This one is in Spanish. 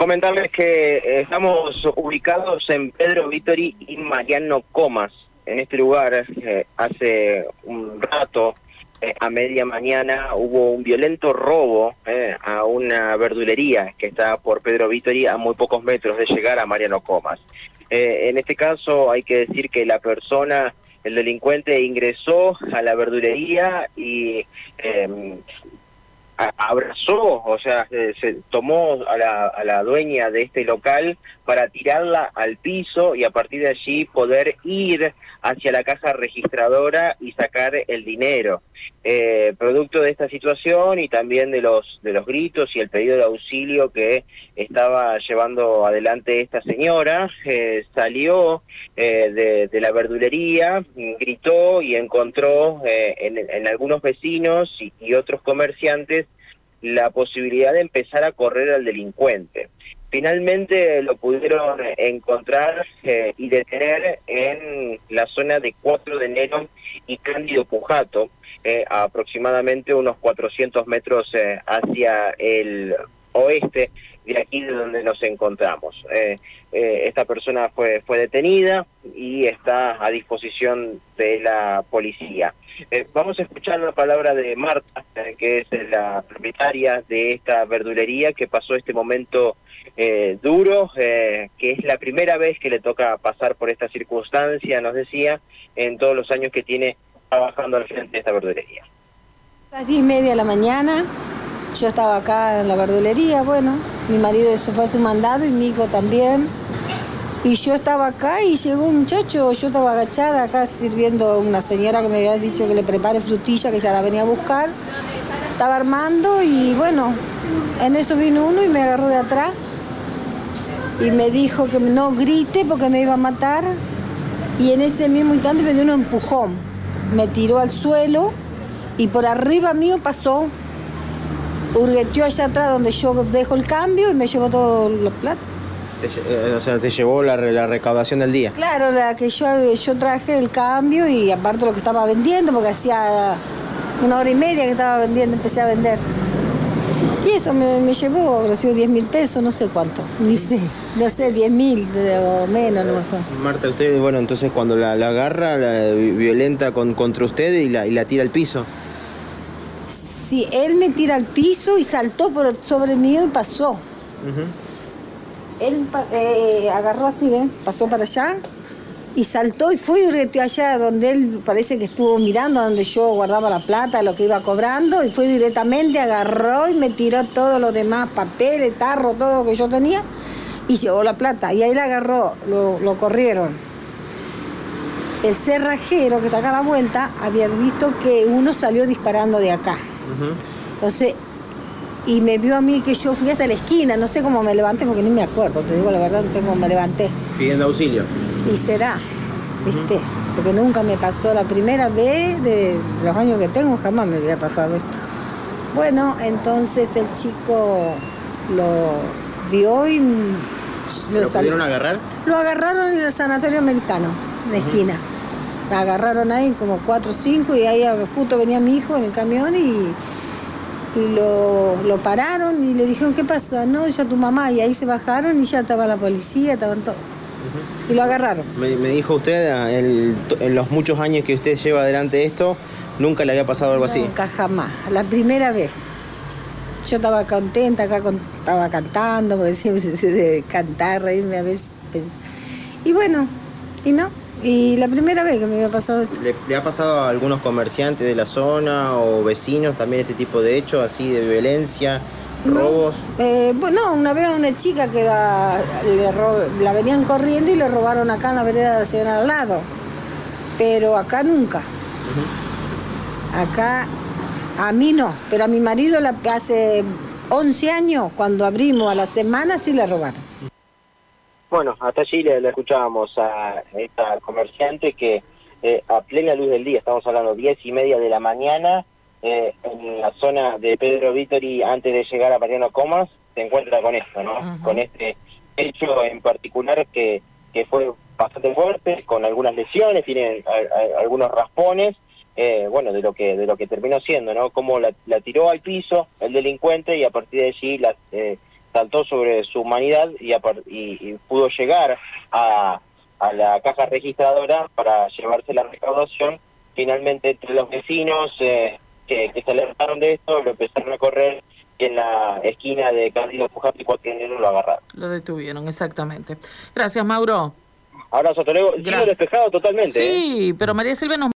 Comentarles que eh, estamos ubicados en Pedro Vittori y Mariano Comas. En este lugar, eh, hace un rato, eh, a media mañana, hubo un violento robo a una verdulería que está por Pedro Vittori a muy pocos metros de llegar a Mariano Comas. en este caso, hay que decir que la persona el delincuente ingresó a la verdulería y eh, abrazó, o sea, se, tomó a la, a la, dueña de este local para tirarla al piso y a partir de allí poder ir hacia la caja registradora y sacar el dinero. Eh, producto de esta situación y también de los de los gritos y el pedido de auxilio que estaba llevando adelante esta señora, eh, salió eh, de, la verdulería, gritó y encontró en, en, algunos vecinos y otros comerciantes la posibilidad de empezar a correr al delincuente. Finalmente lo pudieron encontrar eh, y detener en la zona de 4 de enero y Cándido Pujato, eh, aproximadamente unos 400 metros eh, hacia el oeste de aquí de donde nos encontramos. esta persona fue, fue detenida y está a disposición de la policía. vamos a escuchar la palabra de Marta, que es la propietaria de esta verdulería que pasó este momento eh, duro, eh, que es la primera vez que le toca pasar por esta circunstancia, nos decía, en todos los años que tiene trabajando al frente de esta verdulería. A las diez y media de la mañana, yo estaba acá en la verdulería, bueno, mi marido eso fue a su mandado y mi hijo también. Y yo estaba acá y llegó un muchacho, yo estaba agachada acá sirviendo una señora que me había dicho que le prepare frutilla, que ya la venía a buscar. Estaba armando y bueno, en eso vino uno y me agarró de atrás y me dijo que no grite porque me iba a matar. Y en ese mismo instante me dio un empujón. Me tiró al suelo y por arriba mío pasó. Hurgueteó allá atrás donde yo dejo el cambio y me llevó todos los platos. Eh, o sea, te llevó la, recaudación del día. Claro, la que yo, yo traje el cambio y aparte lo que estaba vendiendo, porque hacía una hora y media que estaba vendiendo, empecé a vender. Y eso me, llevó, recibo 10 mil pesos, no sé cuánto, ni sé, no sé, 10 mil o menos a lo mejor. Marta, usted, bueno, entonces cuando la, agarra, la violenta con, contra usted y la, y la tira al piso. Sí, él me tira al piso y saltó por sobre mí y pasó. Él eh, agarró así, ¿ven? Pasó para allá y saltó y fue y allá donde él parece que estuvo mirando donde yo guardaba la plata, lo que iba cobrando, y fue directamente, agarró y me tiró todo lo demás, papeles, tarro, todo lo que yo tenía, y llevó la plata. Y ahí la agarró, lo, corrieron. El cerrajero que está acá a la vuelta había visto que uno salió disparando de acá. Entonces, y me vio a mí que yo fui hasta la esquina, no sé cómo me levanté porque ni me acuerdo, te digo la verdad, no sé cómo me levanté. Pidiendo auxilio. Y será, ¿viste? Porque nunca me pasó la primera vez de los años que tengo, jamás me había pasado esto. Bueno, entonces el chico lo vio y... ¿Lo, pudieron agarrar? Lo agarraron en el sanatorio americano, en la esquina. Agarraron ahí como cuatro o cinco y ahí justo venía mi hijo en el camión y, y lo, lo, pararon y le dijeron, ¿qué pasa? No, ya tu mamá. Y ahí se bajaron y ya estaba la policía, estaban todos. Y lo agarraron. Me, dijo usted, en, los muchos años que usted lleva adelante esto, nunca le había pasado algo así. Nunca, jamás. La primera vez. Yo estaba contenta, acá estaba cantando, porque siempre se de cantar, reírme a veces. Y bueno, y no. Y la primera vez que me había pasado esto. ¿Le, ha pasado a algunos comerciantes de la zona o vecinos también este tipo de hechos, así de violencia? ¿Robos? Eh, bueno, una vez a una chica que la, la venían corriendo y le robaron acá en la vereda de la al lado. Pero acá nunca. Acá, a mí no, pero a mi marido la, hace 11 años, cuando abrimos a la semana, sí le robaron. Bueno, hasta allí le, escuchábamos a esta comerciante que eh, a plena luz del día, estamos hablando 10 y media de la mañana, eh, en la zona de Pedro Vittori antes de llegar a Mariano Comas, se encuentra con esto, ¿no? Con este hecho en particular que, que fue bastante fuerte, con algunas lesiones, tiene algunos raspones, eh, bueno, de lo que de lo que terminó siendo, ¿no? Como la, tiró al piso el delincuente y a partir de allí la, eh, saltó sobre su humanidad y, y, pudo llegar a, a la caja registradora para llevarse la recaudación. Finalmente, entre los vecinos eh, que, que se alertaron de esto, lo empezaron a correr en la esquina de Cándido Pujapi cualquier lo agarraron. Lo detuvieron, exactamente. Gracias, Mauro. Abrazo, Toledo. Cielo despejado totalmente. Sí, pero María Silvia nos